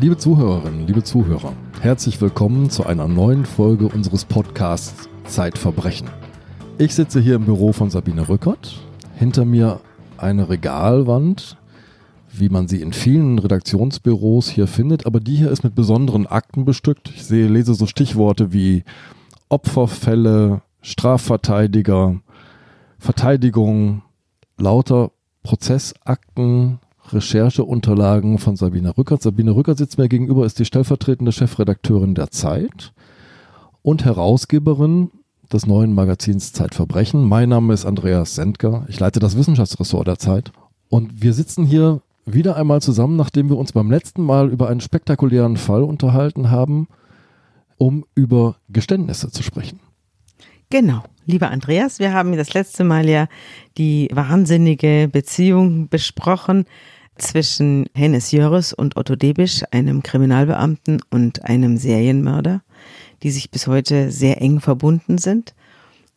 Liebe Zuhörerinnen, liebe Zuhörer, herzlich willkommen zu einer neuen Folge unseres Podcasts Zeitverbrechen. Ich sitze hier im Büro von Sabine Rückert. Hinter mir eine Regalwand, wie man sie in vielen Redaktionsbüros hier findet, aber die hier ist mit besonderen Akten bestückt. Ich sehe, lese so Stichworte wie Opferfälle, Strafverteidiger, Verteidigung, lauter Prozessakten, Rechercheunterlagen von Sabine Rückert. Sabine Rückert sitzt mir gegenüber, ist die stellvertretende Chefredakteurin der Zeit und Herausgeberin des neuen Magazins Zeitverbrechen. Mein Name ist Andreas Sendker. Ich leite das Wissenschaftsressort der Zeit. Und wir sitzen hier wieder einmal zusammen, nachdem wir uns beim letzten Mal über einen spektakulären Fall unterhalten haben, um über Geständnisse zu sprechen. Genau, lieber Andreas, wir haben das letzte Mal ja die wahnsinnige Beziehung besprochen zwischen Hennes Jöres und Otto Debisch, einem Kriminalbeamten und einem Serienmörder, die sich bis heute sehr eng verbunden sind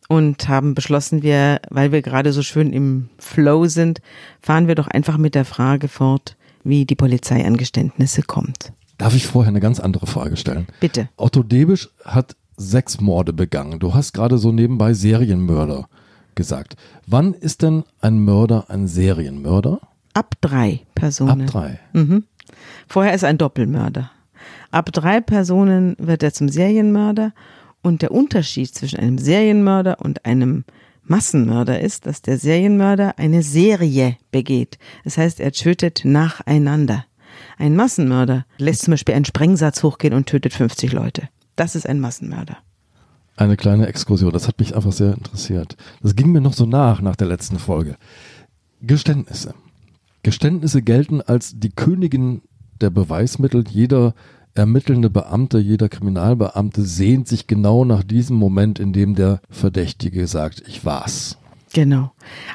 und haben beschlossen, wir, weil wir gerade so schön im Flow sind, fahren wir doch einfach mit der Frage fort, wie die Polizei an Geständnisse kommt. Darf ich vorher eine ganz andere Frage stellen? Bitte. Otto Debisch hat sechs Morde begangen. Du hast gerade so nebenbei Serienmörder gesagt. Wann ist denn ein Mörder ein Serienmörder? Ab drei Personen. Ab drei. Mhm. Vorher ist ein Doppelmörder. Ab drei Personen wird er zum Serienmörder und der Unterschied zwischen einem Serienmörder und einem Massenmörder ist, dass der Serienmörder eine Serie begeht. Das heißt, er tötet nacheinander. Ein Massenmörder lässt zum Beispiel einen Sprengsatz hochgehen und tötet 50 Leute. Das ist ein Massenmörder. Eine kleine Exkursion, das hat mich einfach sehr interessiert. Das ging mir noch so nach, nach der letzten Folge. Geständnisse. Geständnisse gelten als die Königin der Beweismittel. Jeder ermittelnde Beamte, jeder Kriminalbeamte sehnt sich genau nach diesem Moment, in dem der Verdächtige sagt, ich war's. Genau.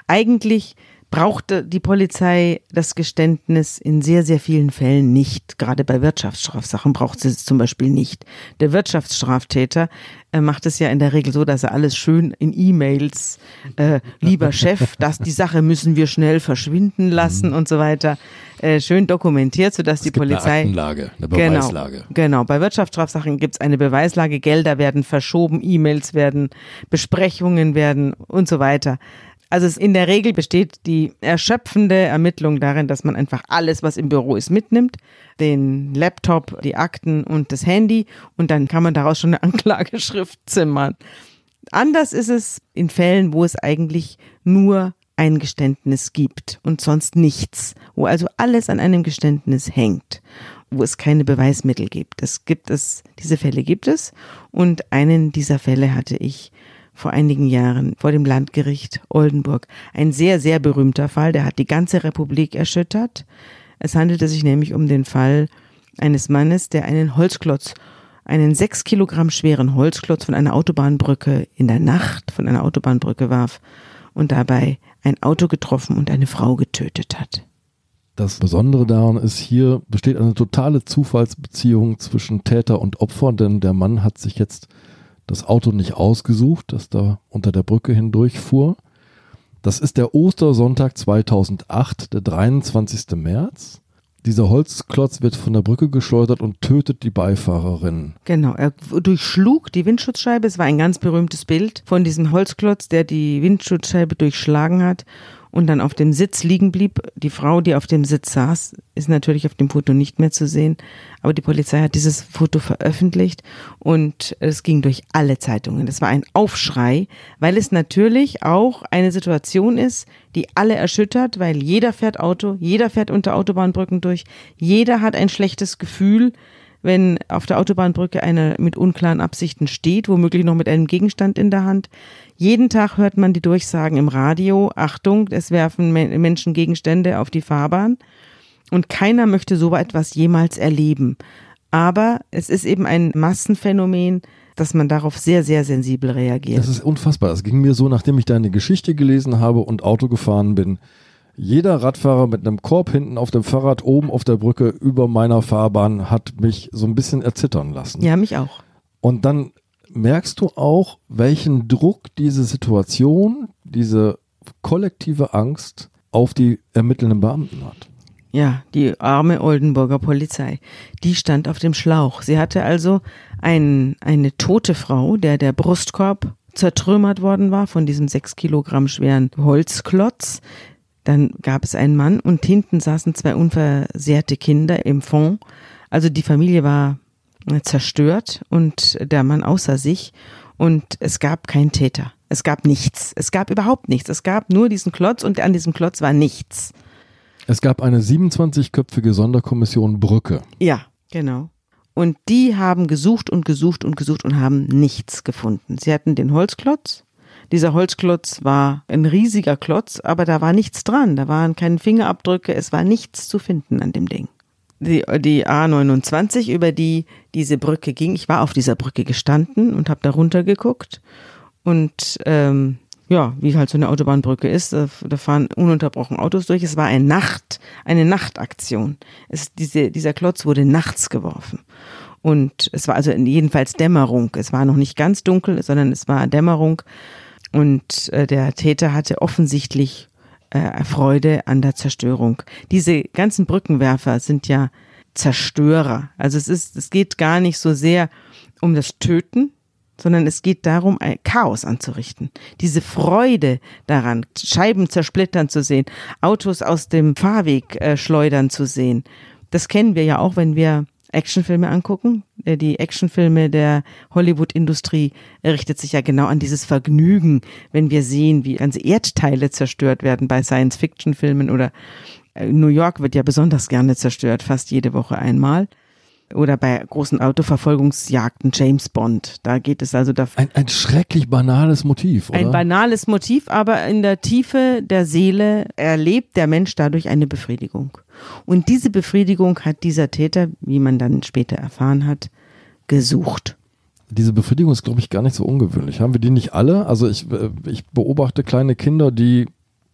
Eigentlich brauchte die Polizei das Geständnis in sehr, sehr vielen Fällen nicht. Gerade bei Wirtschaftsstrafsachen braucht sie es zum Beispiel nicht. Der Wirtschaftsstraftäter äh, macht es ja in der Regel so, dass er alles schön in E-Mails, äh, lieber Chef, dass die Sache müssen wir schnell verschwinden lassen mhm. und so weiter, äh, schön dokumentiert, sodass es die Polizei. Eine Aktenlage, eine genau, Beweislage. Genau, genau. bei Wirtschaftsstrafsachen gibt es eine Beweislage, Gelder werden verschoben, E-Mails werden, Besprechungen werden und so weiter. Also es in der Regel besteht die erschöpfende Ermittlung darin, dass man einfach alles, was im Büro ist, mitnimmt. Den Laptop, die Akten und das Handy. Und dann kann man daraus schon eine Anklageschrift zimmern. Anders ist es in Fällen, wo es eigentlich nur ein Geständnis gibt und sonst nichts, wo also alles an einem Geständnis hängt, wo es keine Beweismittel gibt. Das gibt es, diese Fälle gibt es und einen dieser Fälle hatte ich vor einigen Jahren vor dem Landgericht Oldenburg. Ein sehr, sehr berühmter Fall, der hat die ganze Republik erschüttert. Es handelte sich nämlich um den Fall eines Mannes, der einen Holzklotz, einen sechs Kilogramm schweren Holzklotz von einer Autobahnbrücke in der Nacht von einer Autobahnbrücke warf und dabei ein Auto getroffen und eine Frau getötet hat. Das Besondere daran ist, hier besteht eine totale Zufallsbeziehung zwischen Täter und Opfer, denn der Mann hat sich jetzt das Auto nicht ausgesucht, das da unter der Brücke hindurchfuhr. Das ist der Ostersonntag 2008, der 23. März. Dieser Holzklotz wird von der Brücke geschleudert und tötet die Beifahrerin. Genau, er durchschlug die Windschutzscheibe. Es war ein ganz berühmtes Bild von diesem Holzklotz, der die Windschutzscheibe durchschlagen hat und dann auf dem Sitz liegen blieb. Die Frau, die auf dem Sitz saß, ist natürlich auf dem Foto nicht mehr zu sehen, aber die Polizei hat dieses Foto veröffentlicht und es ging durch alle Zeitungen. Das war ein Aufschrei, weil es natürlich auch eine Situation ist, die alle erschüttert, weil jeder fährt Auto, jeder fährt unter Autobahnbrücken durch, jeder hat ein schlechtes Gefühl, wenn auf der Autobahnbrücke einer mit unklaren Absichten steht, womöglich noch mit einem Gegenstand in der Hand. Jeden Tag hört man die Durchsagen im Radio, Achtung, es werfen Menschen Gegenstände auf die Fahrbahn. Und keiner möchte so etwas jemals erleben. Aber es ist eben ein Massenphänomen, dass man darauf sehr, sehr sensibel reagiert. Das ist unfassbar. Das ging mir so, nachdem ich deine Geschichte gelesen habe und Auto gefahren bin jeder Radfahrer mit einem Korb hinten auf dem Fahrrad oben auf der Brücke über meiner Fahrbahn hat mich so ein bisschen erzittern lassen. Ja, mich auch. Und dann merkst du auch, welchen Druck diese Situation, diese kollektive Angst auf die ermittelnden Beamten hat. Ja, die arme Oldenburger Polizei. Die stand auf dem Schlauch. Sie hatte also ein, eine tote Frau, der der Brustkorb zertrümmert worden war von diesem sechs Kilogramm schweren Holzklotz. Dann gab es einen Mann und hinten saßen zwei unversehrte Kinder im Fond. Also die Familie war zerstört und der Mann außer sich und es gab keinen Täter. Es gab nichts. Es gab überhaupt nichts. Es gab nur diesen Klotz und an diesem Klotz war nichts. Es gab eine 27-köpfige Sonderkommission Brücke. Ja, genau. Und die haben gesucht und gesucht und gesucht und haben nichts gefunden. Sie hatten den Holzklotz. Dieser Holzklotz war ein riesiger Klotz, aber da war nichts dran. Da waren keine Fingerabdrücke. Es war nichts zu finden an dem Ding. Die, die A29, über die diese Brücke ging, ich war auf dieser Brücke gestanden und habe da runtergeguckt. Und ähm, ja, wie halt so eine Autobahnbrücke ist, da, da fahren ununterbrochen Autos durch. Es war eine Nacht, eine Nachtaktion. Es, diese, dieser Klotz wurde nachts geworfen. Und es war also jedenfalls Dämmerung. Es war noch nicht ganz dunkel, sondern es war Dämmerung. Und äh, der Täter hatte offensichtlich äh, Freude an der Zerstörung. Diese ganzen Brückenwerfer sind ja Zerstörer. Also es ist, es geht gar nicht so sehr um das Töten, sondern es geht darum, ein Chaos anzurichten. Diese Freude daran, Scheiben zersplittern zu sehen, Autos aus dem Fahrweg äh, schleudern zu sehen. Das kennen wir ja auch, wenn wir Actionfilme angucken. Äh, die Actionfilme der Hollywood-Industrie richtet sich ja genau an dieses Vergnügen, wenn wir sehen, wie ganze Erdteile zerstört werden bei Science-Fiction-Filmen oder äh, New York wird ja besonders gerne zerstört, fast jede Woche einmal oder bei großen Autoverfolgungsjagden James Bond. Da geht es also dafür. Ein, ein schrecklich banales Motiv, oder? Ein banales Motiv, aber in der Tiefe der Seele erlebt der Mensch dadurch eine Befriedigung. Und diese Befriedigung hat dieser Täter, wie man dann später erfahren hat, gesucht. Diese Befriedigung ist, glaube ich, gar nicht so ungewöhnlich. Haben wir die nicht alle? Also ich, äh, ich beobachte kleine Kinder, die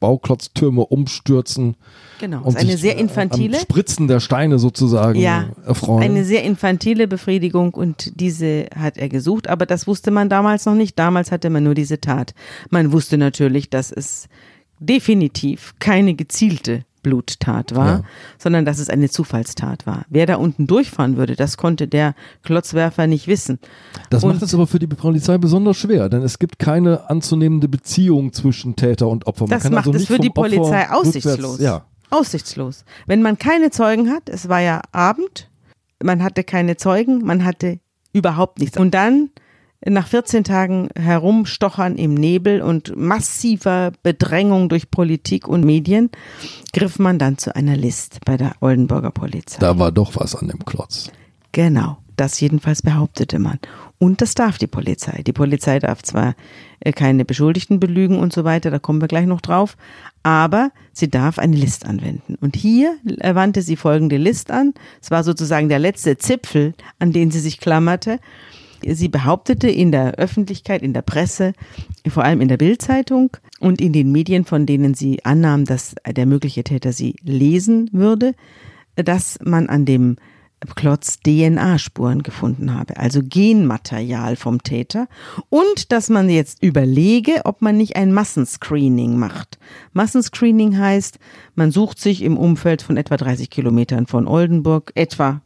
Bauklotztürme umstürzen. Genau, und eine sehr infantile. Am Spritzen der Steine sozusagen ja, erfreuen. Eine sehr infantile Befriedigung und diese hat er gesucht, aber das wusste man damals noch nicht. Damals hatte man nur diese Tat. Man wusste natürlich, dass es definitiv keine gezielte Bluttat war, ja. sondern dass es eine Zufallstat war. Wer da unten durchfahren würde, das konnte der Klotzwerfer nicht wissen. Das und macht es aber für die Polizei besonders schwer, denn es gibt keine anzunehmende Beziehung zwischen Täter und Opfer. Man das macht also es für die Polizei Opfer aussichtslos. ja. Aussichtslos. Wenn man keine Zeugen hat, es war ja Abend, man hatte keine Zeugen, man hatte überhaupt nichts. Und dann nach 14 Tagen herumstochern im Nebel und massiver Bedrängung durch Politik und Medien griff man dann zu einer List bei der Oldenburger Polizei. Da war doch was an dem Klotz. Genau, das jedenfalls behauptete man. Und das darf die Polizei. Die Polizei darf zwar äh, keine Beschuldigten belügen und so weiter, da kommen wir gleich noch drauf, aber sie darf eine List anwenden. Und hier wandte sie folgende List an. Es war sozusagen der letzte Zipfel, an den sie sich klammerte. Sie behauptete in der Öffentlichkeit, in der Presse, vor allem in der Bildzeitung und in den Medien, von denen sie annahm, dass der mögliche Täter sie lesen würde, dass man an dem Klotz DNA-Spuren gefunden habe, also Genmaterial vom Täter und dass man jetzt überlege, ob man nicht ein Massenscreening macht. Massenscreening heißt, man sucht sich im Umfeld von etwa 30 Kilometern von Oldenburg etwa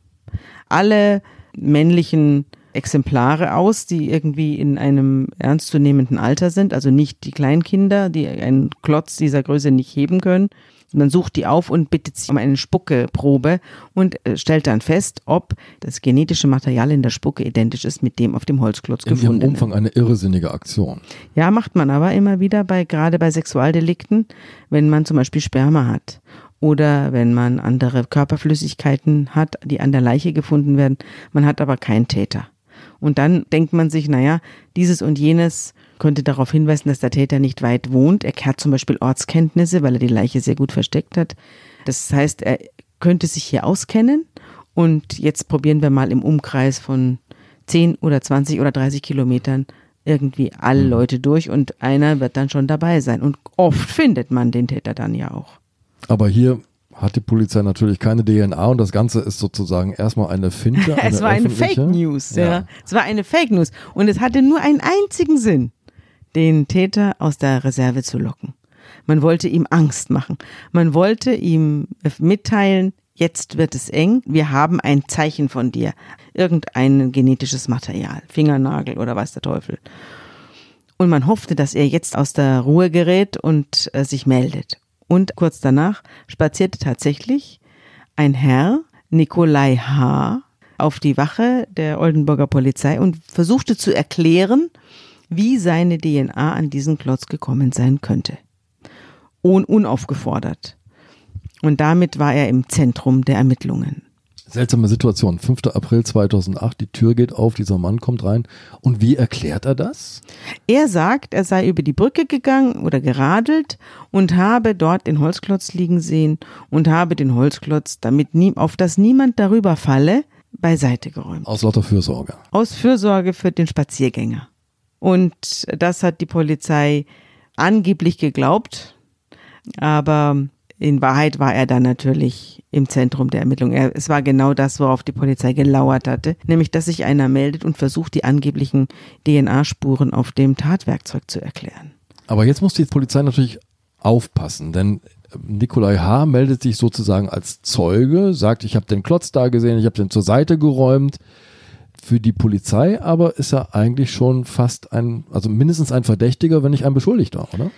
alle männlichen Exemplare aus, die irgendwie in einem ernstzunehmenden Alter sind, also nicht die Kleinkinder, die einen Klotz dieser Größe nicht heben können. Man sucht die auf und bittet sie um eine Spuckeprobe und äh, stellt dann fest, ob das genetische Material in der Spucke identisch ist mit dem auf dem Holzklotz in gefunden. In Umfang eine irrsinnige Aktion. Ja, macht man aber immer wieder bei, gerade bei Sexualdelikten, wenn man zum Beispiel Sperma hat oder wenn man andere Körperflüssigkeiten hat, die an der Leiche gefunden werden. Man hat aber keinen Täter. Und dann denkt man sich, naja, dieses und jenes könnte darauf hinweisen, dass der Täter nicht weit wohnt. Er hat zum Beispiel Ortskenntnisse, weil er die Leiche sehr gut versteckt hat. Das heißt, er könnte sich hier auskennen. Und jetzt probieren wir mal im Umkreis von 10 oder 20 oder 30 Kilometern irgendwie alle mhm. Leute durch und einer wird dann schon dabei sein. Und oft findet man den Täter dann ja auch. Aber hier hat die Polizei natürlich keine DNA und das Ganze ist sozusagen erstmal eine Finte. Eine es war eine Fake News, ja. ja. Es war eine Fake News und es hatte nur einen einzigen Sinn, den Täter aus der Reserve zu locken. Man wollte ihm Angst machen. Man wollte ihm mitteilen, jetzt wird es eng, wir haben ein Zeichen von dir. Irgendein genetisches Material, Fingernagel oder weiß der Teufel. Und man hoffte, dass er jetzt aus der Ruhe gerät und äh, sich meldet. Und kurz danach spazierte tatsächlich ein Herr, Nikolai H., auf die Wache der Oldenburger Polizei und versuchte zu erklären, wie seine DNA an diesen Klotz gekommen sein könnte. Un unaufgefordert. Und damit war er im Zentrum der Ermittlungen. Seltsame Situation. 5. April 2008, die Tür geht auf, dieser Mann kommt rein. Und wie erklärt er das? Er sagt, er sei über die Brücke gegangen oder geradelt und habe dort den Holzklotz liegen sehen und habe den Holzklotz, damit nie, auf das niemand darüber falle, beiseite geräumt. Aus lauter Fürsorge. Aus Fürsorge für den Spaziergänger. Und das hat die Polizei angeblich geglaubt, aber in Wahrheit war er dann natürlich im Zentrum der Ermittlung. Er, es war genau das, worauf die Polizei gelauert hatte, nämlich dass sich einer meldet und versucht, die angeblichen DNA-Spuren auf dem Tatwerkzeug zu erklären. Aber jetzt muss die Polizei natürlich aufpassen, denn Nikolai H. meldet sich sozusagen als Zeuge, sagt, ich habe den Klotz da gesehen, ich habe den zur Seite geräumt. Für die Polizei aber ist er eigentlich schon fast ein, also mindestens ein Verdächtiger, wenn nicht ein Beschuldigter, oder?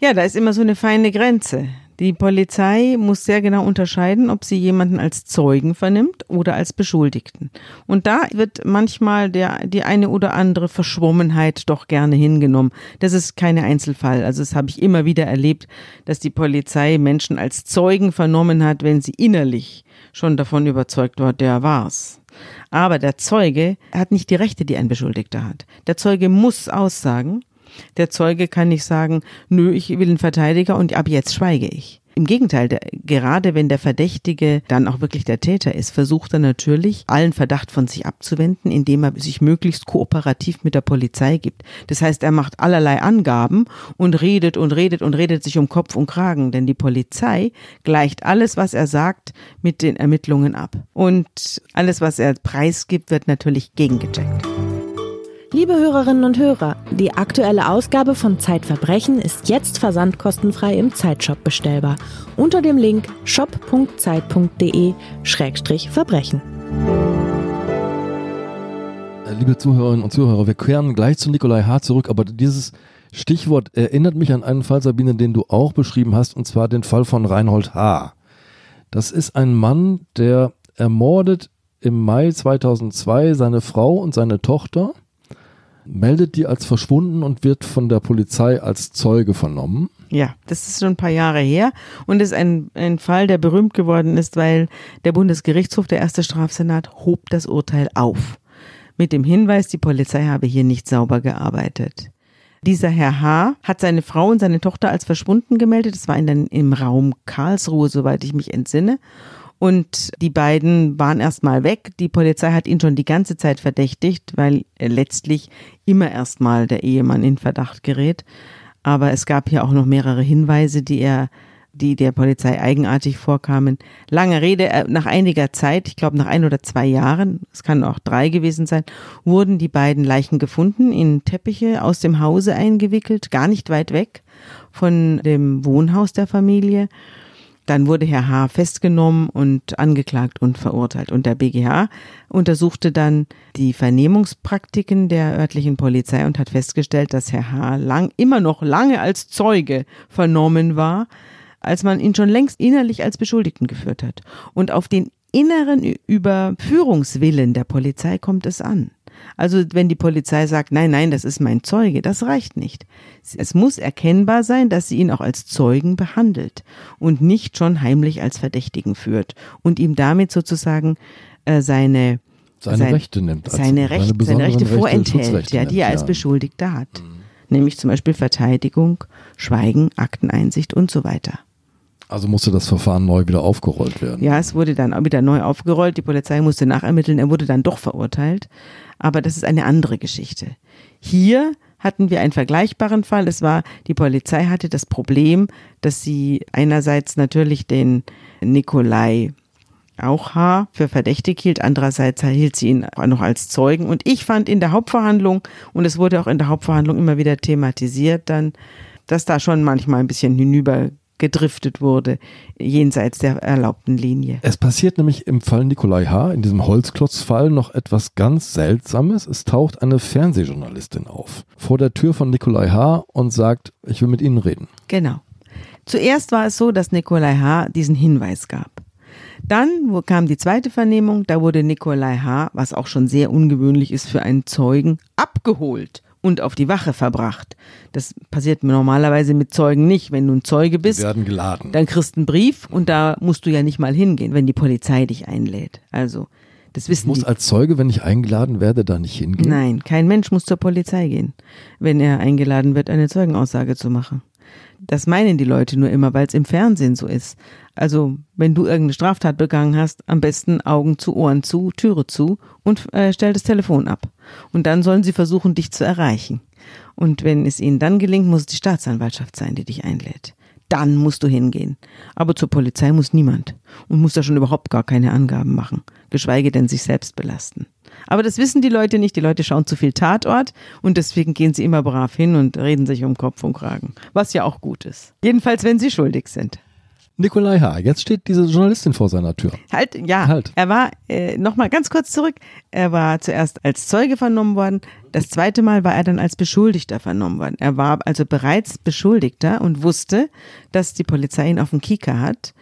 Ja, da ist immer so eine feine Grenze. Die Polizei muss sehr genau unterscheiden, ob sie jemanden als Zeugen vernimmt oder als Beschuldigten. Und da wird manchmal der, die eine oder andere Verschwommenheit doch gerne hingenommen. Das ist keine Einzelfall. Also das habe ich immer wieder erlebt, dass die Polizei Menschen als Zeugen vernommen hat, wenn sie innerlich schon davon überzeugt war, der war's. Aber der Zeuge hat nicht die Rechte, die ein Beschuldigter hat. Der Zeuge muss aussagen der Zeuge kann nicht sagen, nö, ich will einen Verteidiger und ab jetzt schweige ich. Im Gegenteil, der, gerade wenn der Verdächtige dann auch wirklich der Täter ist, versucht er natürlich, allen Verdacht von sich abzuwenden, indem er sich möglichst kooperativ mit der Polizei gibt. Das heißt, er macht allerlei Angaben und redet und redet und redet sich um Kopf und Kragen, denn die Polizei gleicht alles, was er sagt, mit den Ermittlungen ab. Und alles, was er preisgibt, wird natürlich gegengecheckt. Liebe Hörerinnen und Hörer, die aktuelle Ausgabe von Zeitverbrechen ist jetzt versandkostenfrei im Zeitshop bestellbar unter dem Link shop.zeit.de-verbrechen. Äh, liebe Zuhörerinnen und Zuhörer, wir kehren gleich zu Nikolai H. zurück, aber dieses Stichwort erinnert mich an einen Fall, Sabine, den du auch beschrieben hast, und zwar den Fall von Reinhold H. Das ist ein Mann, der ermordet im Mai 2002 seine Frau und seine Tochter meldet die als verschwunden und wird von der Polizei als Zeuge vernommen. Ja, das ist schon ein paar Jahre her und ist ein, ein Fall, der berühmt geworden ist, weil der Bundesgerichtshof, der erste Strafsenat, hob das Urteil auf. Mit dem Hinweis, die Polizei habe hier nicht sauber gearbeitet. Dieser Herr H. hat seine Frau und seine Tochter als verschwunden gemeldet. Das war in den, im Raum Karlsruhe, soweit ich mich entsinne. Und die beiden waren erstmal weg. Die Polizei hat ihn schon die ganze Zeit verdächtigt, weil letztlich immer erstmal der Ehemann in Verdacht gerät. Aber es gab hier auch noch mehrere Hinweise, die er die der Polizei eigenartig vorkamen. Lange Rede, äh, nach einiger Zeit, ich glaube nach ein oder zwei Jahren, es kann auch drei gewesen sein, wurden die beiden Leichen gefunden, in Teppiche aus dem Hause eingewickelt, gar nicht weit weg von dem Wohnhaus der Familie. Dann wurde Herr H. festgenommen und angeklagt und verurteilt. Und der BGH untersuchte dann die Vernehmungspraktiken der örtlichen Polizei und hat festgestellt, dass Herr H. lang, immer noch lange als Zeuge vernommen war, als man ihn schon längst innerlich als Beschuldigten geführt hat. Und auf den inneren Überführungswillen der Polizei kommt es an. Also wenn die Polizei sagt, nein, nein, das ist mein Zeuge, das reicht nicht. Es muss erkennbar sein, dass sie ihn auch als Zeugen behandelt und nicht schon heimlich als Verdächtigen führt und ihm damit sozusagen äh, seine seine sein, Rechte nimmt. Seine, Recht, seine, seine Rechte vorenthält, ja, die er als Beschuldigter hat. Mhm. Nämlich zum Beispiel Verteidigung, Schweigen, Akteneinsicht und so weiter. Also musste das Verfahren neu wieder aufgerollt werden. Ja, es wurde dann wieder neu aufgerollt. Die Polizei musste nachermitteln. Er wurde dann doch verurteilt. Aber das ist eine andere Geschichte. Hier hatten wir einen vergleichbaren Fall. Es war, die Polizei hatte das Problem, dass sie einerseits natürlich den Nikolai auch H. für verdächtig hielt, andererseits hielt sie ihn auch noch als Zeugen. Und ich fand in der Hauptverhandlung, und es wurde auch in der Hauptverhandlung immer wieder thematisiert, dann, dass da schon manchmal ein bisschen hinüber gedriftet wurde, jenseits der erlaubten Linie. Es passiert nämlich im Fall Nikolai H., in diesem Holzklotzfall, noch etwas ganz Seltsames. Es taucht eine Fernsehjournalistin auf vor der Tür von Nikolai H. und sagt, ich will mit Ihnen reden. Genau. Zuerst war es so, dass Nikolai H. diesen Hinweis gab. Dann kam die zweite Vernehmung, da wurde Nikolai H., was auch schon sehr ungewöhnlich ist für einen Zeugen, abgeholt und auf die Wache verbracht. Das passiert normalerweise mit Zeugen nicht. Wenn du ein Zeuge bist, Die werden geladen. dann kriegst du einen Brief und da musst du ja nicht mal hingehen, wenn die Polizei dich einlädt. Also, das Ich wissen muss die. als Zeuge, wenn ich eingeladen werde, da nicht hingehen. Nein, kein Mensch muss zur Polizei gehen, wenn er eingeladen wird, eine Zeugenaussage zu machen. Das meinen die Leute nur immer, weil es im Fernsehen so ist. Also, wenn du irgendeine Straftat begangen hast, am besten Augen zu, Ohren zu, Türe zu und äh, stell das Telefon ab. Und dann sollen sie versuchen, dich zu erreichen. Und wenn es ihnen dann gelingt, muss es die Staatsanwaltschaft sein, die dich einlädt. Dann musst du hingehen. Aber zur Polizei muss niemand und muss da schon überhaupt gar keine Angaben machen, geschweige denn sich selbst belasten. Aber das wissen die Leute nicht. Die Leute schauen zu viel Tatort und deswegen gehen sie immer brav hin und reden sich um Kopf und Kragen. Was ja auch gut ist. Jedenfalls, wenn sie schuldig sind. Nikolai H., jetzt steht diese Journalistin vor seiner Tür. Halt, ja. Halt. Er war, äh, nochmal ganz kurz zurück, er war zuerst als Zeuge vernommen worden. Das zweite Mal war er dann als Beschuldigter vernommen worden. Er war also bereits Beschuldigter und wusste, dass die Polizei ihn auf dem Kieker hat,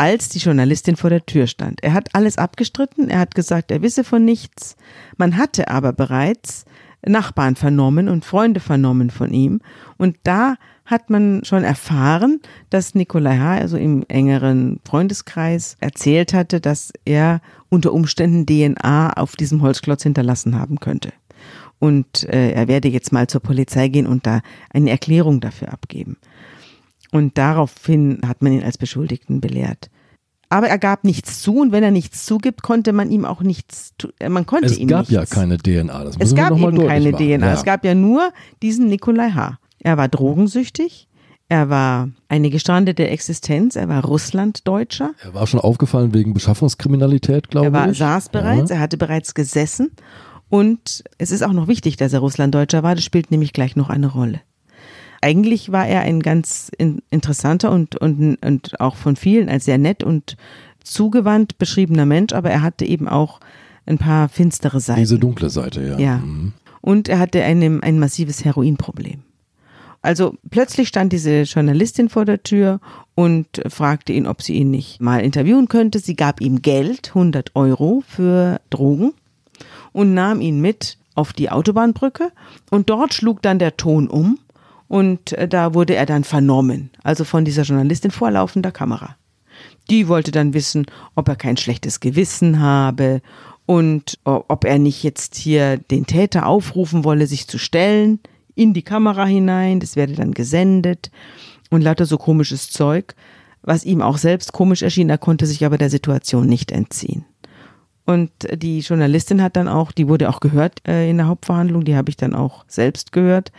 als die Journalistin vor der Tür stand. Er hat alles abgestritten, er hat gesagt, er wisse von nichts. Man hatte aber bereits Nachbarn vernommen und Freunde vernommen von ihm. Und da hat man schon erfahren, dass Nikolai H., also im engeren Freundeskreis, erzählt hatte, dass er unter Umständen DNA auf diesem Holzklotz hinterlassen haben könnte. Und äh, er werde jetzt mal zur Polizei gehen und da eine Erklärung dafür abgeben. Und daraufhin hat man ihn als Beschuldigten belehrt. Aber er gab nichts zu und wenn er nichts zugibt, konnte man ihm auch nichts, äh, man konnte Es ihm gab nichts. ja keine DNA. Das Es gab eben keine machen. DNA. Ja. Es gab ja nur diesen Nikolai H. Er war drogensüchtig. Er war eine gestrandete Existenz. Er war Russlanddeutscher. er war schon aufgefallen wegen Beschaffungskriminalität, glaube Er war, ich. saß bereits. Ja. Er hatte bereits gesessen. Und es ist auch noch wichtig, dass er Russlanddeutscher war. Das spielt nämlich gleich noch eine Rolle. Eigentlich war er ein ganz in, interessanter und, und, und auch von vielen als sehr nett und zugewandt beschriebener Mensch, aber er hatte eben auch ein paar finstere Seiten. Diese dunkle Seite, ja. Ja. Mhm. Und er hatte ein, ein massives Heroinproblem. Also plötzlich stand diese Journalistin vor der Tür und fragte ihn, ob sie ihn nicht mal interviewen könnte. Sie gab ihm Geld, 100 Euro für Drogen und nahm ihn mit auf die Autobahnbrücke und dort schlug dann der Ton um und äh, da wurde er dann vernommen, also von dieser Journalistin vor laufender Kamera. Die wollte dann wissen, ob er kein schlechtes Gewissen habe und ob er nicht jetzt hier den Täter aufrufen wolle, sich zu stellen in die Kamera hinein. Das werde dann gesendet und lauter so komisches Zeug, was ihm auch selbst komisch erschien. Er konnte sich aber der Situation nicht entziehen. Und die Journalistin hat dann auch, die wurde auch gehört äh, in der Hauptverhandlung, die habe ich dann auch selbst gehört.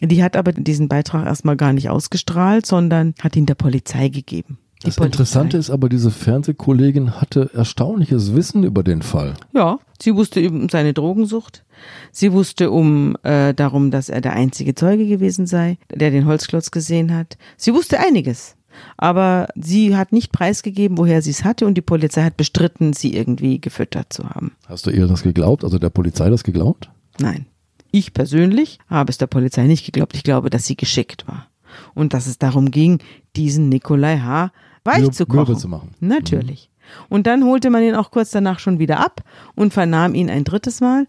Die hat aber diesen Beitrag erstmal gar nicht ausgestrahlt, sondern hat ihn der Polizei gegeben. Die Das Polizei. Interessante ist aber, diese Fernsehkollegin hatte erstaunliches Wissen über den Fall. Ja, sie wusste um seine Drogensucht. Sie wusste um äh, darum, dass er der einzige Zeuge gewesen sei, der den Holzklotz gesehen hat. Sie wusste einiges. Aber sie hat nicht preisgegeben, woher sie es hatte und die Polizei hat bestritten, sie irgendwie gefüttert zu haben. Hast du ihr das geglaubt? Also der Polizei das geglaubt? Nein. Ich persönlich habe es der Polizei nicht geglaubt. Ich glaube, dass sie geschickt war. Und dass es darum ging, diesen Nikolai H. weich zu kochen. mürbe zu machen. Natürlich. Und dann holte man ihn auch kurz danach schon wieder ab und vernahm ihn ein drittes Mal.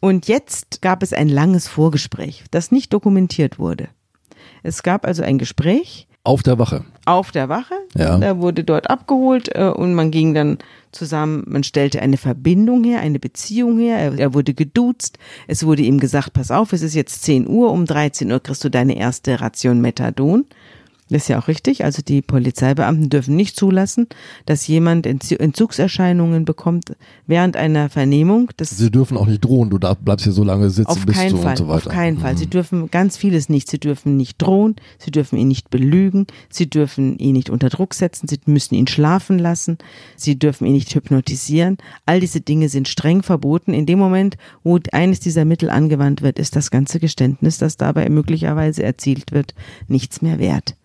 Und jetzt gab es ein langes Vorgespräch, das nicht dokumentiert wurde. Es gab also ein Gespräch Auf der Wache. auf der Wache. Ja. Er wurde dort abgeholt äh, und man ging dann zusammen, man stellte eine Verbindung her, eine Beziehung her. Er, er wurde geduzt. Es wurde ihm gesagt, pass auf, es ist jetzt 10 Uhr, um 13 Uhr kriegst du deine erste Ration Methadon. Das ist ja auch richtig. Also die Polizeibeamten dürfen nicht zulassen, dass jemand Entzugserscheinungen bekommt während einer Vernehmung. Das Sie dürfen auch nicht drohen. Du bleibst hier so lange sitzen, auf bis keinen du Fall, und so weiter. Auf keinen Fall. Sie Mhm. dürfen ganz vieles nicht. Sie dürfen nicht drohen. Sie dürfen ihn nicht belügen. Sie dürfen ihn nicht unter Druck setzen. Sie müssen ihn schlafen lassen. Sie dürfen ihn nicht hypnotisieren. All diese Dinge sind streng verboten. In dem Moment, wo eines dieser Mittel angewandt wird, ist das ganze Geständnis, das dabei möglicherweise erzielt wird, nichts mehr wert.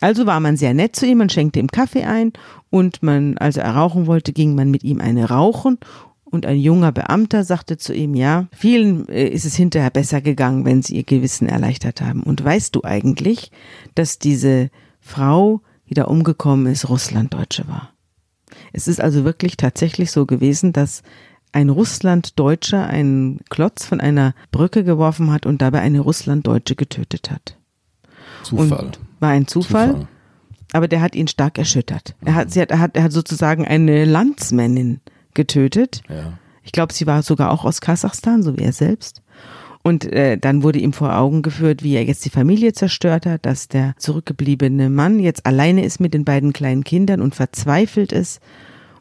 Also war man sehr nett zu ihm, man schenkte ihm Kaffee ein und man, als er rauchen wollte, ging man mit ihm eine rauchen und ein junger Beamter sagte zu ihm, ja, vielen äh, ist es hinterher besser gegangen, wenn sie ihr Gewissen erleichtert haben. Und weißt du eigentlich, dass diese Frau, die da umgekommen ist, Russlanddeutsche war? Es ist also wirklich tatsächlich so gewesen, dass ein Russlanddeutscher einen Klotz von einer Brücke geworfen hat und dabei eine Russlanddeutsche getötet hat. Zufall. Und war ein Zufall, Zufall. aber der hat ihn stark erschüttert. Er hat, sie hat, er hat, er hat sozusagen eine Landsmännin getötet. Ja. Ich glaube, sie war sogar auch aus Kasachstan, so wie er selbst. Und äh, dann wurde ihm vor Augen geführt, wie er jetzt die Familie zerstört hat, dass der zurückgebliebene Mann jetzt alleine ist mit den beiden kleinen Kindern und verzweifelt ist.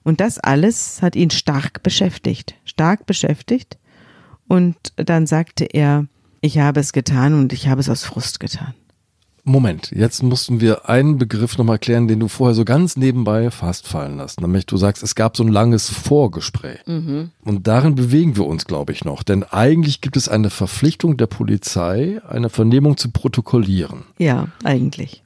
Und das alles hat ihn stark beschäftigt, stark beschäftigt. Und dann sagte er, ich habe es getan und ich habe es aus Frust getan. Moment, jetzt mussten wir einen Begriff nochmal klären, den du vorher so ganz nebenbei fast fallen lässt. Nämlich du sagst, es gab so ein langes Vorgespräch. Und darin bewegen wir uns, glaube ich, noch. Denn eigentlich gibt es eine Verpflichtung der Polizei, eine Vernehmung zu protokollieren. Ja, eigentlich.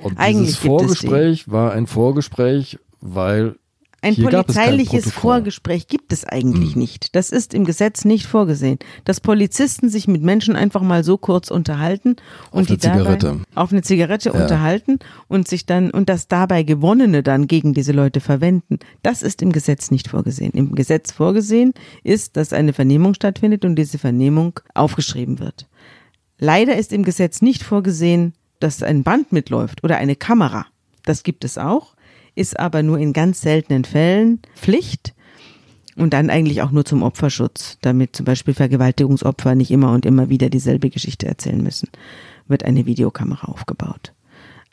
Und Eigentlich dieses es die. Vorgespräch war ein Vorgespräch, weil Ein Hier polizeiliches. Vorgespräch gibt es eigentlich Hm. nicht. Das ist im Gesetz nicht vorgesehen. Dass Polizisten sich mit Menschen einfach mal so kurz unterhalten und Auf die eine Zigarette. dabei auf eine Zigarette Ja. unterhalten und sich dann und das dabei Gewonnene dann gegen diese Leute verwenden. Das ist im Gesetz nicht vorgesehen. Im Gesetz vorgesehen ist, dass eine Vernehmung stattfindet und diese Vernehmung aufgeschrieben wird. Leider ist im Gesetz nicht vorgesehen, dass ein Band mitläuft oder eine Kamera. Das gibt es auch, ist aber nur in ganz seltenen Fällen Pflicht und dann eigentlich auch nur zum Opferschutz, damit zum Beispiel Vergewaltigungsopfer nicht immer und immer wieder dieselbe Geschichte erzählen müssen, wird eine Videokamera aufgebaut.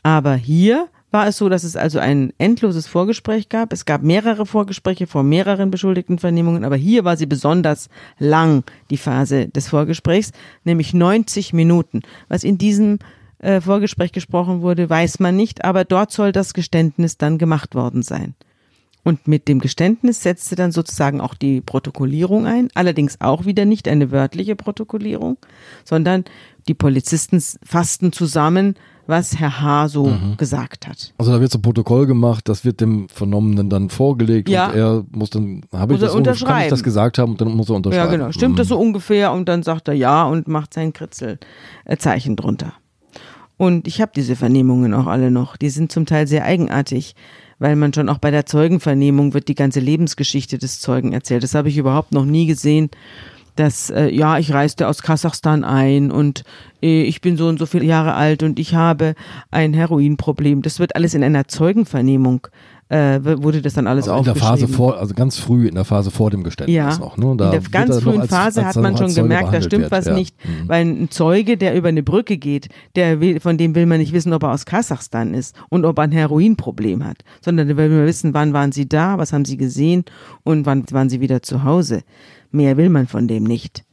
Aber hier war es so, dass es also ein endloses Vorgespräch gab. Es gab mehrere Vorgespräche vor mehreren beschuldigten Vernehmungen, aber hier war sie besonders lang, die Phase des Vorgesprächs, nämlich 90 Minuten. Was in diesem äh, Vorgespräch gesprochen wurde, weiß man nicht, aber dort soll das Geständnis dann gemacht worden sein. Und mit dem Geständnis setzte dann sozusagen auch die Protokollierung ein, allerdings auch wieder nicht eine wörtliche Protokollierung, sondern die Polizisten fassten zusammen, was Herr H. so gesagt hat. Also da wird so ein Protokoll gemacht, das wird dem Vernommenen dann vorgelegt Ja. und er muss dann, habe ich das so, kann ich unterschreiben. das gesagt haben und dann muss er unterschreiben. Ja, genau. Stimmt das Mhm. so ungefähr? Und dann sagt er ja und macht sein Kritzelzeichen drunter. Und ich habe diese Vernehmungen auch alle noch. Die sind zum Teil sehr eigenartig, weil man schon auch bei der Zeugenvernehmung wird die ganze Lebensgeschichte des Zeugen erzählt. Das habe ich überhaupt noch nie gesehen. Dass, äh, ja, ich reiste aus Kasachstan ein und äh, ich bin so und so viele Jahre alt und ich habe ein Heroinproblem. Das wird alles in einer Zeugenvernehmung, äh, wurde das dann alles Also in der aufgeschrieben. Phase vor, also ganz früh in der Phase vor dem Geständnis Ja, noch. Ne? Da in der ganz frühen als- Phase als hat er man schon als gemerkt, da stimmt wird, was ja. nicht. Mhm. Weil ein Zeuge, der über eine Brücke geht, der will, von dem will man nicht wissen, ob er aus Kasachstan ist und ob er ein Heroinproblem hat, sondern der will man wissen, wann waren sie da, was haben sie gesehen und wann waren sie wieder zu Hause. Mehr will man von dem nicht.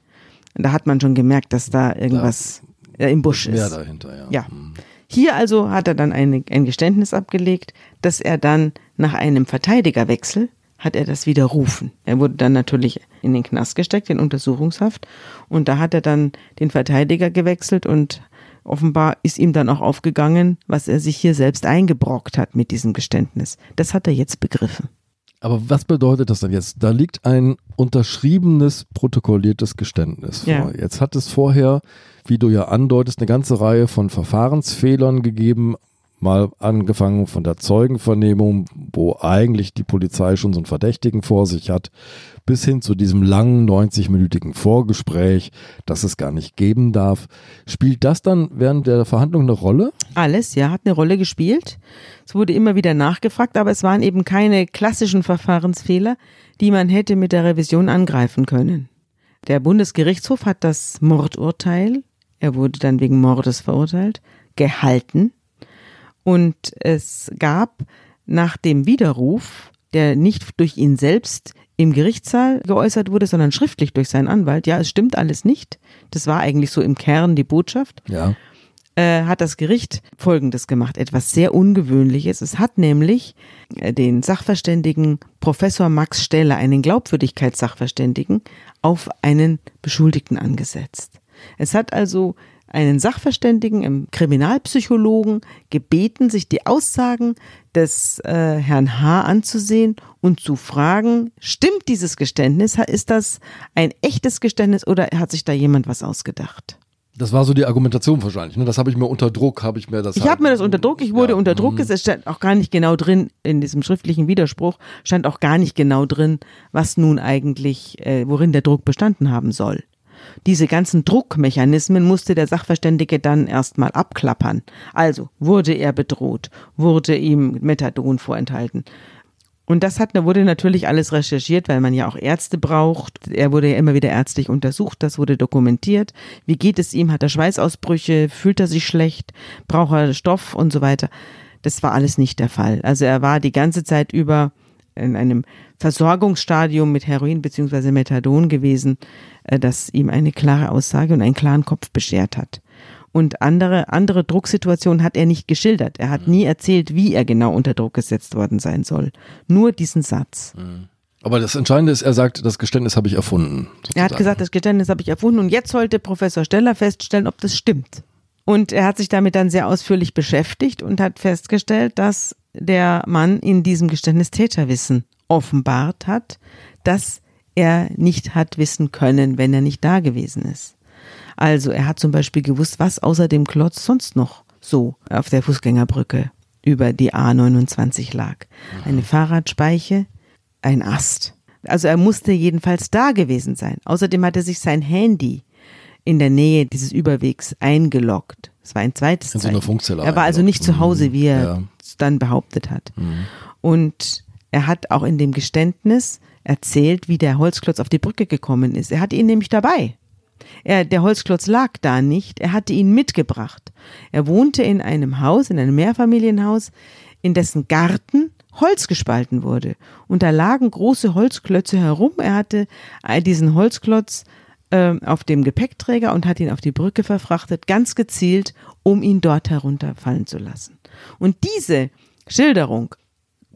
Und da hat man schon gemerkt, dass da irgendwas äh, im Busch Mehr ist. dahinter, ja. Ja. Mhm. Hier also hat er dann eine, ein Geständnis abgelegt, dass er dann nach einem Verteidigerwechsel hat er das widerrufen. Er wurde dann natürlich in den Knast gesteckt, in Untersuchungshaft. Und da hat er dann den Verteidiger gewechselt und offenbar ist ihm dann auch aufgegangen, was er sich hier selbst eingebrockt hat mit diesem Geständnis. Das hat er jetzt begriffen. Aber was bedeutet das denn jetzt? Da liegt ein unterschriebenes, protokolliertes Geständnis vor. Ja. Jetzt hat es vorher, wie du ja andeutest, eine ganze Reihe von Verfahrensfehlern gegeben. Mal angefangen von der Zeugenvernehmung, wo eigentlich die Polizei schon so einen Verdächtigen vor sich hat, bis hin zu diesem langen 90-minütigen Vorgespräch, das es gar nicht geben darf. Spielt das dann während der Verhandlung eine Rolle? Alles, ja, hat eine Rolle gespielt. Es wurde immer wieder nachgefragt, aber es waren eben keine klassischen Verfahrensfehler, die man hätte mit der Revision angreifen können. Der Bundesgerichtshof hat das Mordurteil, er wurde dann wegen Mordes verurteilt, gehalten. Und es gab nach dem Widerruf, der nicht durch ihn selbst im Gerichtssaal geäußert wurde, sondern schriftlich durch seinen Anwalt, ja, es stimmt alles nicht. Das war eigentlich so im Kern die Botschaft. Ja. Äh, hat das Gericht Folgendes gemacht, etwas sehr Ungewöhnliches. Es hat nämlich äh, den Sachverständigen Professor Max Steller, einen Glaubwürdigkeitssachverständigen, auf einen Beschuldigten angesetzt. Es hat also einen Sachverständigen, einen Kriminalpsychologen gebeten, sich die Aussagen des äh, Herrn H. anzusehen und zu fragen, stimmt dieses Geständnis? Ist das ein echtes Geständnis oder hat sich da jemand was ausgedacht? Das war so die Argumentation wahrscheinlich. Ne? Das habe ich mir unter Druck, habe ich mir das. Ich halt- habe mir das unter Druck, ich wurde Ja, unter Druck mhm. gesetzt, es stand auch gar nicht genau drin, in diesem schriftlichen Widerspruch stand auch gar nicht genau drin, was nun eigentlich, äh, worin der Druck bestanden haben soll. Diese ganzen Druckmechanismen musste der Sachverständige dann erstmal abklappern. Also wurde er bedroht, wurde ihm Methadon vorenthalten. Und das hat, wurde natürlich alles recherchiert, weil man ja auch Ärzte braucht. Er wurde ja immer wieder ärztlich untersucht, das wurde dokumentiert. Wie geht es ihm? Hat er Schweißausbrüche? Fühlt er sich schlecht? Braucht er Stoff und so weiter? Das war alles nicht der Fall. Also er war die ganze Zeit über in einem Versorgungsstadium mit Heroin beziehungsweise Methadon gewesen, äh, das ihm eine klare Aussage und einen klaren Kopf beschert hat. Und andere, andere Drucksituationen hat er nicht geschildert. Er hat nie erzählt, wie er genau unter Druck gesetzt worden sein soll. Nur diesen Satz. Aber das Entscheidende ist, er sagt, das Geständnis habe ich erfunden. Er hat sozusagen. gesagt, das Geständnis habe ich erfunden und jetzt sollte Professor Steller feststellen, ob das stimmt. Und er hat sich damit dann sehr ausführlich beschäftigt und hat festgestellt, dass der Mann in diesem Geständnis Täterwissen offenbart hat, das er nicht hat wissen können, wenn er nicht da gewesen ist. Also er hat zum Beispiel gewusst, was außer dem Klotz sonst noch so auf der Fußgängerbrücke über die A29 lag. Eine Fahrradspeiche, ein Ast. Also er musste jedenfalls da gewesen sein. Außerdem hat er sich sein Handy in der Nähe dieses Überwegs eingeloggt. Es war ein zweites In so einer Zeichen. Funkzelle Er war also nicht zu Hause, wie er Ja. Es dann behauptet hat. Und er hat auch in dem Geständnis erzählt, wie der Holzklotz auf die Brücke gekommen ist. Er hatte ihn nämlich dabei. Er, der Holzklotz lag da nicht, er hatte ihn mitgebracht. Er wohnte in einem Haus, in einem Mehrfamilienhaus, in dessen Garten Holz gespalten wurde. Und da lagen große Holzklötze herum. Er hatte diesen Holzklotz ähm, auf dem Gepäckträger und hat ihn auf die Brücke verfrachtet, ganz gezielt, um ihn dort herunterfallen zu lassen. Und diese Schilderung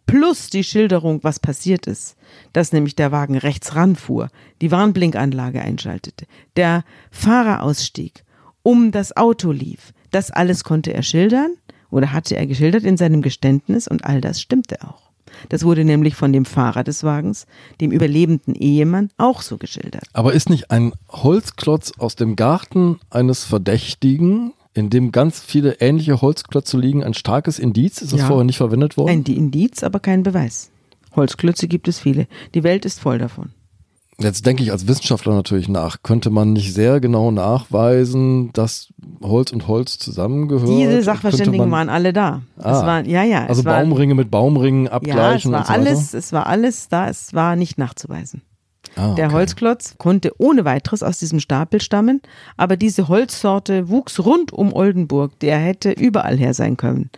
plus die Schilderung, was passiert ist, dass nämlich der Wagen rechts ranfuhr, die Warnblinkanlage einschaltete, der Fahrer ausstieg, um das Auto lief, das alles konnte er schildern oder hatte er geschildert in seinem Geständnis und all das stimmte auch. Das wurde nämlich von dem Fahrer des Wagens, dem überlebenden Ehemann, auch so geschildert. Aber ist nicht ein Holzklotz aus dem Garten eines Verdächtigen, in dem ganz viele ähnliche Holzklötze liegen, ein starkes Indiz? Ist das Ja. vorher nicht verwendet worden? Ein Indiz, aber kein Beweis. Holzklötze gibt es viele. Die Welt ist voll davon. Jetzt denke ich als Wissenschaftler natürlich nach. Könnte man nicht sehr genau nachweisen, dass Holz und Holz zusammengehört? Diese Sachverständigen man- waren alle da. Ah. Waren, ja, ja. Also es war, Baumringe mit Baumringen Ja, es abgleichen war und so alles, es war alles da, es war nicht nachzuweisen. Ah, Der okay. Holzklotz konnte ohne weiteres aus diesem Stapel stammen, aber diese Holzsorte wuchs rund um Oldenburg, der hätte überall her sein können.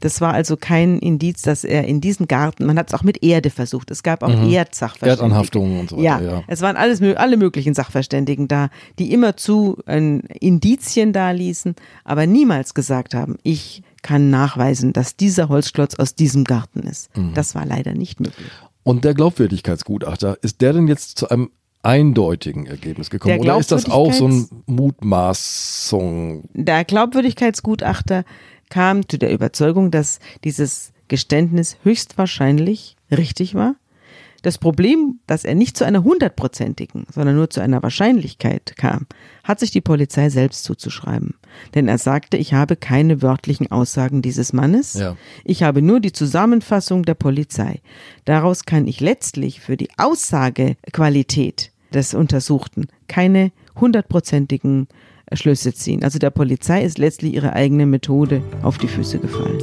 Das war also kein Indiz, dass er in diesen Garten, man hat es auch mit Erde versucht, es gab auch Erdsachverständige. Mhm. Erdanhaftungen und so Ja, weiter. Ja. es waren alles, alle möglichen Sachverständigen da, die immerzu ein Indizien da ließen, aber niemals gesagt haben, ich kann nachweisen, dass dieser Holzklotz aus diesem Garten ist. Mhm. Das war leider nicht möglich. Und der Glaubwürdigkeitsgutachter, ist der denn jetzt zu einem eindeutigen Ergebnis gekommen? Der Oder ist das auch so ein Mutmaßung? Der Glaubwürdigkeitsgutachter kam zu der Überzeugung, dass dieses Geständnis höchstwahrscheinlich richtig war. Das Problem, dass er nicht zu einer hundertprozentigen, sondern nur zu einer Wahrscheinlichkeit kam, hat sich die Polizei selbst zuzuschreiben. Denn er sagte, ich habe keine wörtlichen Aussagen dieses Mannes. Ja. Ich habe nur die Zusammenfassung der Polizei. Daraus kann ich letztlich für die Aussagequalität des Untersuchten keine hundertprozentigen Schlüsse ziehen. Also der Polizei ist letztlich ihre eigene Methode auf die Füße gefallen.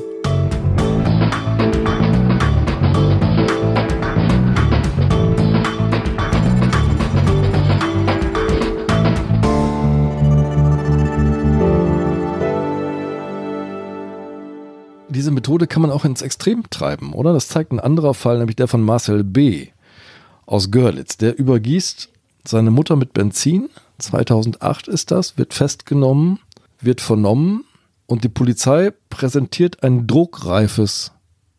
Methode kann man auch ins Extrem treiben, oder? Das zeigt ein anderer Fall, nämlich der von Marcel B. aus Görlitz. Der übergießt seine Mutter mit Benzin. 2008 ist das, wird festgenommen, wird vernommen und die Polizei präsentiert ein druckreifes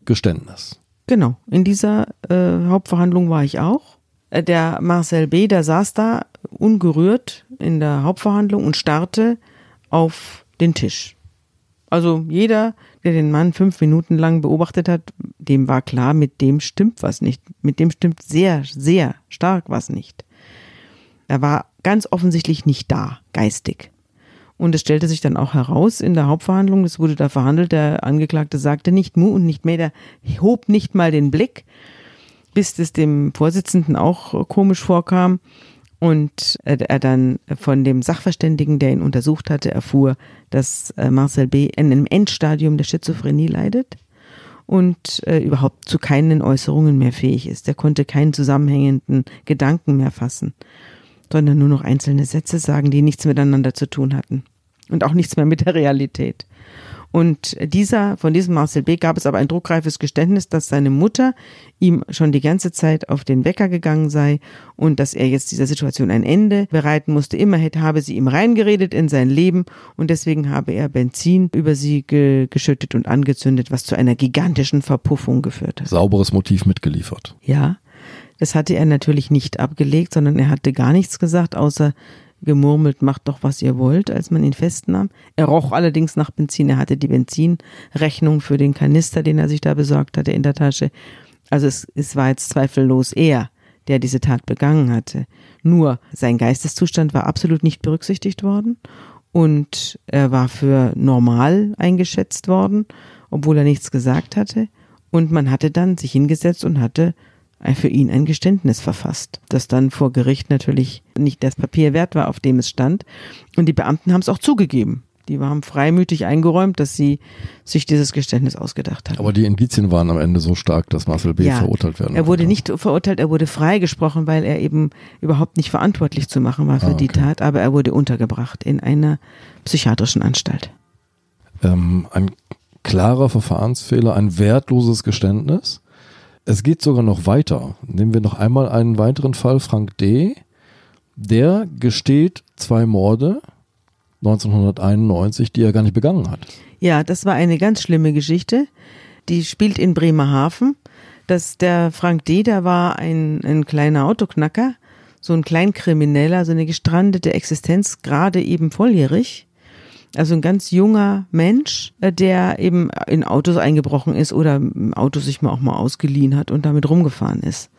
Geständnis. Genau, in dieser äh, Hauptverhandlung war ich auch. Äh, der Marcel B., der saß da ungerührt in der Hauptverhandlung und starrte auf den Tisch. Also jeder, der den Mann fünf Minuten lang beobachtet hat, dem war klar, mit dem stimmt was nicht. Mit dem stimmt sehr, sehr stark was nicht. Er war ganz offensichtlich nicht da, geistig. Und es stellte sich dann auch heraus in der Hauptverhandlung, es wurde da verhandelt, der Angeklagte sagte nicht mu und nicht mehr, der hob nicht mal den Blick, bis es dem Vorsitzenden auch komisch vorkam und er dann von dem Sachverständigen, der ihn untersucht hatte, erfuhr, dass äh, Marcel B. in einem Endstadium der Schizophrenie leidet und äh, überhaupt zu keinen Äußerungen mehr fähig ist. Er konnte keinen zusammenhängenden Gedanken mehr fassen, sondern nur noch einzelne Sätze sagen, die nichts miteinander zu tun hatten und auch nichts mehr mit der Realität. Und dieser, von diesem Marcel B. gab es aber ein druckreifes Geständnis, dass seine Mutter ihm schon die ganze Zeit auf den Wecker gegangen sei und dass er jetzt dieser Situation ein Ende bereiten musste. Immer hätte, habe sie ihm reingeredet in sein Leben und deswegen habe er Benzin über sie ge geschüttet und angezündet, was zu einer gigantischen Verpuffung geführt hat. Sauberes Motiv mitgeliefert. Ja. Das hatte er natürlich nicht abgelegt, sondern er hatte gar nichts gesagt, außer gemurmelt, macht doch, was ihr wollt, als man ihn festnahm. Er roch allerdings nach Benzin. Er hatte die Benzinrechnung für den Kanister, den er sich da besorgt hatte, in der Tasche. Also es, es war jetzt zweifellos er, der diese Tat begangen hatte. Nur sein Geisteszustand war absolut nicht berücksichtigt worden und er war für normal eingeschätzt worden, obwohl er nichts gesagt hatte. Und man hatte dann sich hingesetzt und hatte für ihn ein Geständnis verfasst, das dann vor Gericht natürlich nicht das Papier wert war, auf dem es stand. Und die Beamten haben es auch zugegeben. Die haben freimütig eingeräumt, dass sie sich dieses Geständnis ausgedacht haben. Aber die Indizien waren am Ende so stark, dass Marcel B. Ja, verurteilt werden Er wurde nicht verurteilt, er wurde freigesprochen, weil er eben überhaupt nicht verantwortlich zu machen war für ah, okay. die Tat, aber er wurde untergebracht in einer psychiatrischen Anstalt. Ähm, ein klarer Verfahrensfehler, ein wertloses Geständnis. Es geht sogar noch weiter. Nehmen wir noch einmal einen weiteren Fall, Frank D. Der gesteht zwei Morde 1991, die er gar nicht begangen hat. Ja, das war eine ganz schlimme Geschichte. Die spielt in Bremerhaven. Das, der Frank D., der war ein, ein kleiner Autoknacker, so ein Kleinkrimineller, so eine gestrandete Existenz, gerade eben volljährig. Also ein ganz junger Mensch, äh, der eben in Autos eingebrochen ist oder im Auto sich mal auch mal ausgeliehen hat und damit rumgefahren ist.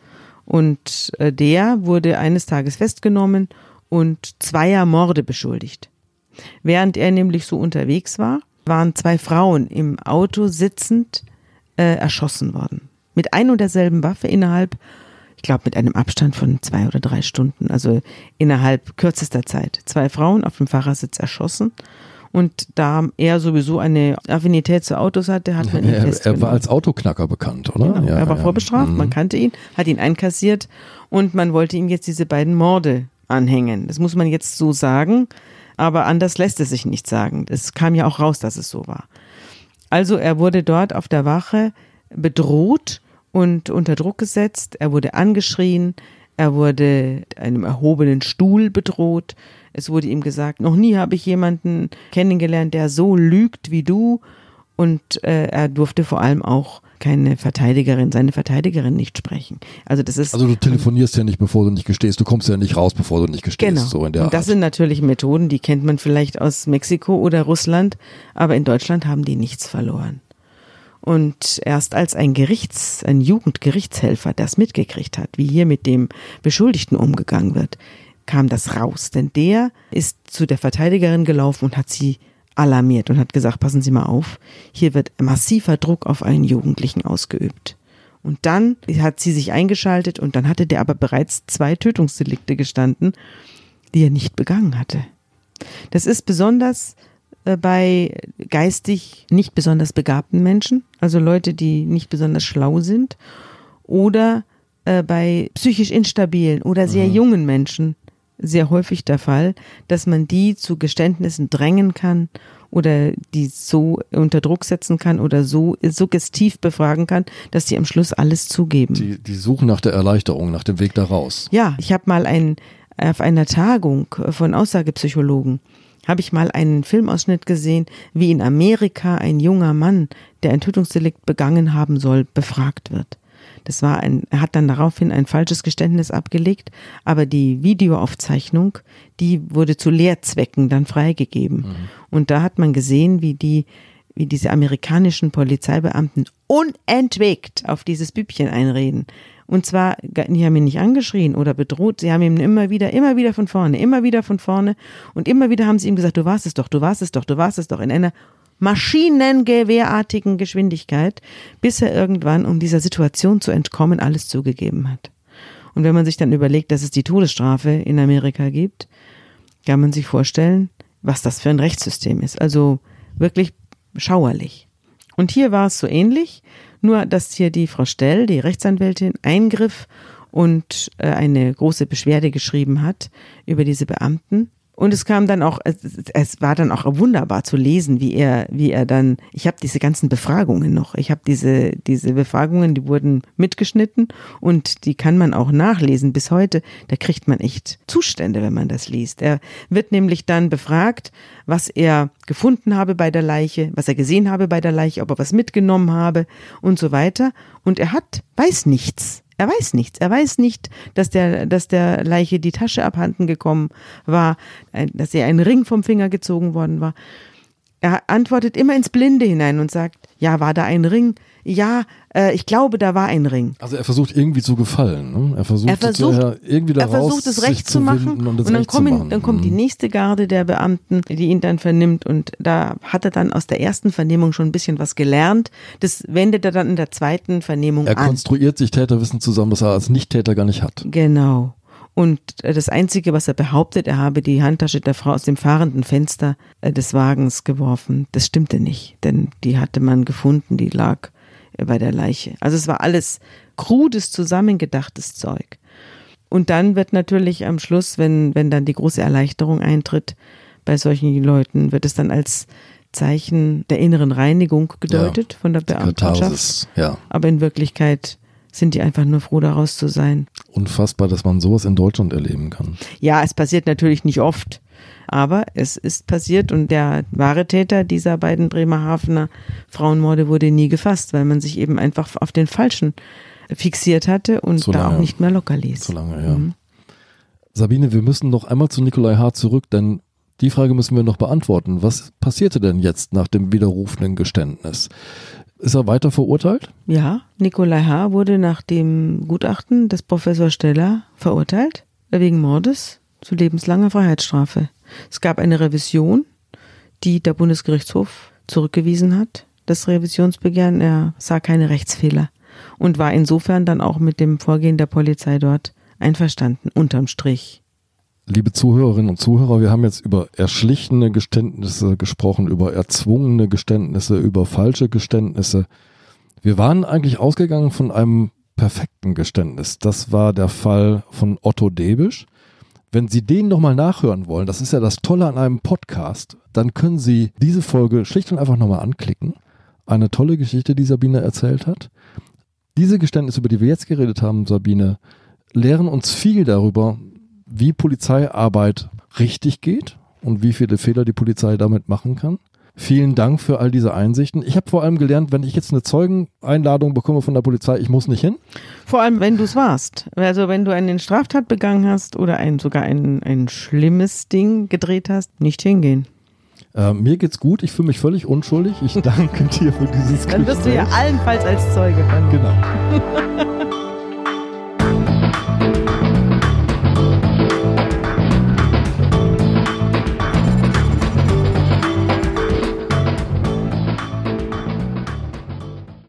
Und äh, der wurde eines Tages festgenommen und zweier Morde beschuldigt. Während er nämlich so unterwegs war, waren zwei Frauen im Auto sitzend äh, erschossen worden. Mit ein und derselben Waffe innerhalb, ich glaube, mit einem Abstand von zwei oder drei Stunden, also innerhalb kürzester Zeit. Zwei Frauen auf dem Fahrersitz erschossen und da er sowieso eine Affinität zu Autos hatte, hat man ihn er, er war als Autoknacker bekannt, oder? Genau, ja, er war ja. vorbestraft, mhm. man kannte ihn, hat ihn einkassiert und man wollte ihm jetzt diese beiden Morde anhängen. Das muss man jetzt so sagen, aber anders lässt es sich nicht sagen. Es kam ja auch raus, dass es so war. Also er wurde dort auf der Wache bedroht und unter Druck gesetzt, er wurde angeschrien, er wurde einem erhobenen Stuhl bedroht, es wurde ihm gesagt, noch nie habe ich jemanden kennengelernt, der so lügt wie du. Und äh, er durfte vor allem auch keine Verteidigerin, seine Verteidigerin nicht sprechen. Also das ist. Also du telefonierst ja nicht, bevor du nicht gestehst. Du kommst ja nicht raus, bevor du nicht gestehst. Genau. So in der Und das Art. sind natürlich Methoden, die kennt man vielleicht aus Mexiko oder Russland, aber in Deutschland haben die nichts verloren. Und erst als ein Gerichts, ein Jugendgerichtshelfer das mitgekriegt hat, wie hier mit dem Beschuldigten umgegangen wird, kam das raus, denn der ist zu der Verteidigerin gelaufen und hat sie alarmiert und hat gesagt, passen Sie mal auf, hier wird massiver Druck auf einen Jugendlichen ausgeübt. Und dann hat sie sich eingeschaltet und dann hatte der aber bereits zwei Tötungsdelikte gestanden, die er nicht begangen hatte. Das ist besonders äh, bei geistig nicht besonders begabten Menschen, also Leute, die nicht besonders schlau sind, oder äh, bei psychisch instabilen oder sehr mhm. jungen Menschen, sehr häufig der Fall, dass man die zu Geständnissen drängen kann oder die so unter Druck setzen kann oder so suggestiv befragen kann, dass sie am Schluss alles zugeben. Die, die suchen nach der Erleichterung, nach dem Weg da raus. Ja, ich habe mal ein, auf einer Tagung von Aussagepsychologen habe ich mal einen Filmausschnitt gesehen, wie in Amerika ein junger Mann, der ein Tötungsdelikt begangen haben soll, befragt wird. Das war ein, er hat dann daraufhin ein falsches Geständnis abgelegt, aber die Videoaufzeichnung, die wurde zu Lehrzwecken dann freigegeben. Mhm. Und da hat man gesehen, wie die, wie diese amerikanischen Polizeibeamten unentwegt auf dieses Bübchen einreden. Und zwar, die haben ihn nicht angeschrien oder bedroht, sie haben ihm immer wieder, immer wieder von vorne, immer wieder von vorne und immer wieder haben sie ihm gesagt, du warst es doch, du warst es doch, du warst es doch in einer maschinengewehrartigen Geschwindigkeit, bis er irgendwann, um dieser Situation zu entkommen, alles zugegeben hat. Und wenn man sich dann überlegt, dass es die Todesstrafe in Amerika gibt, kann man sich vorstellen, was das für ein Rechtssystem ist. Also wirklich schauerlich. Und hier war es so ähnlich, nur dass hier die Frau Stell, die Rechtsanwältin, eingriff und äh, eine große Beschwerde geschrieben hat über diese Beamten und es kam dann auch, es, es, war dann auch wunderbar zu lesen, wie er, wie er dann, ich habe diese ganzen Befragungen noch, ich habe diese, diese Befragungen, die wurden mitgeschnitten und die kann man auch nachlesen bis heute. Da kriegt man echt Zustände, wenn man das liest. Er wird nämlich dann befragt, was er gefunden habe bei der Leiche, was er gesehen habe bei der Leiche, ob er was mitgenommen habe und so weiter. Und er hat, weiß nichts. Er weiß nichts. Er weiß nicht, dass der, dass der Leiche die Tasche abhanden gekommen war, dass ihr ein Ring vom Finger gezogen worden war. Er antwortet immer ins Blinde hinein und sagt, ja, war da ein Ring? Ja, äh, ich glaube, da war ein Ring. Also er versucht irgendwie zu gefallen. Ne? Er versucht, er versucht, zu, irgendwie da er versucht es recht zu machen. Und, und dann, kommen, dann kommt die mhm. nächste Garde der Beamten, die ihn dann vernimmt. Und da hat er dann aus der ersten Vernehmung schon ein bisschen was gelernt. Das wendet er dann in der zweiten Vernehmung er an. Er konstruiert sich Täterwissen zusammen, das er als Nicht-Täter gar nicht hat. Genau. Und das Einzige, was er behauptet, er habe die Handtasche der Frau aus dem fahrenden Fenster äh, des Wagens geworfen, das stimmte nicht, denn die hatte man gefunden, die lag äh, bei der Leiche. Also es war alles krudes, zusammengedachtes Zeug. Und dann wird natürlich am Schluss, wenn, wenn dann die große Erleichterung eintritt bei solchen Leuten, wird es dann als Zeichen der inneren Reinigung gedeutet ja, von der Beamtenschaft. Ja. Aber in Wirklichkeit sind die einfach nur froh, daraus zu sein. Unfassbar, dass man sowas in Deutschland erleben kann. Ja, es passiert natürlich nicht oft, aber es ist passiert und der wahre Täter dieser beiden Bremerhavener Frauenmorde wurde nie gefasst, weil man sich eben einfach auf den Falschen fixiert hatte und so da auch nicht mehr locker ließ. Zu lange, ja. Mhm. Sabine, wir müssen noch einmal zu Nikolai H. zurück, denn die Frage müssen wir noch beantworten. Was passierte denn jetzt nach dem widerrufenden Geständnis? Ist er weiter verurteilt? Ja, Nikolai H. wurde nach dem Gutachten des Professor Steller verurteilt wegen Mordes zu lebenslanger Freiheitsstrafe. Es gab eine Revision, die der Bundesgerichtshof zurückgewiesen hat. Das Revisionsbegehren, er sah keine Rechtsfehler und war insofern dann auch mit dem Vorgehen der Polizei dort einverstanden, unterm Strich. Liebe Zuhörerinnen und Zuhörer, wir haben jetzt über erschlichene Geständnisse gesprochen, über erzwungene Geständnisse, über falsche Geständnisse. Wir waren eigentlich ausgegangen von einem perfekten Geständnis. Das war der Fall von Otto Debisch. Wenn Sie den nochmal nachhören wollen, das ist ja das Tolle an einem Podcast, dann können Sie diese Folge schlicht und einfach nochmal anklicken. Eine tolle Geschichte, die Sabine erzählt hat. Diese Geständnisse, über die wir jetzt geredet haben, Sabine, lehren uns viel darüber, wie Polizeiarbeit richtig geht und wie viele Fehler die Polizei damit machen kann. Vielen Dank für all diese Einsichten. Ich habe vor allem gelernt, wenn ich jetzt eine Zeugeneinladung bekomme von der Polizei, ich muss nicht hin. Vor allem, wenn du es warst. Also wenn du eine Straftat begangen hast oder ein, sogar ein, ein schlimmes Ding gedreht hast, nicht hingehen. Äh, mir geht's gut, ich fühle mich völlig unschuldig. Ich danke dir für dieses Dann wirst du ja allenfalls als Zeuge. Genau.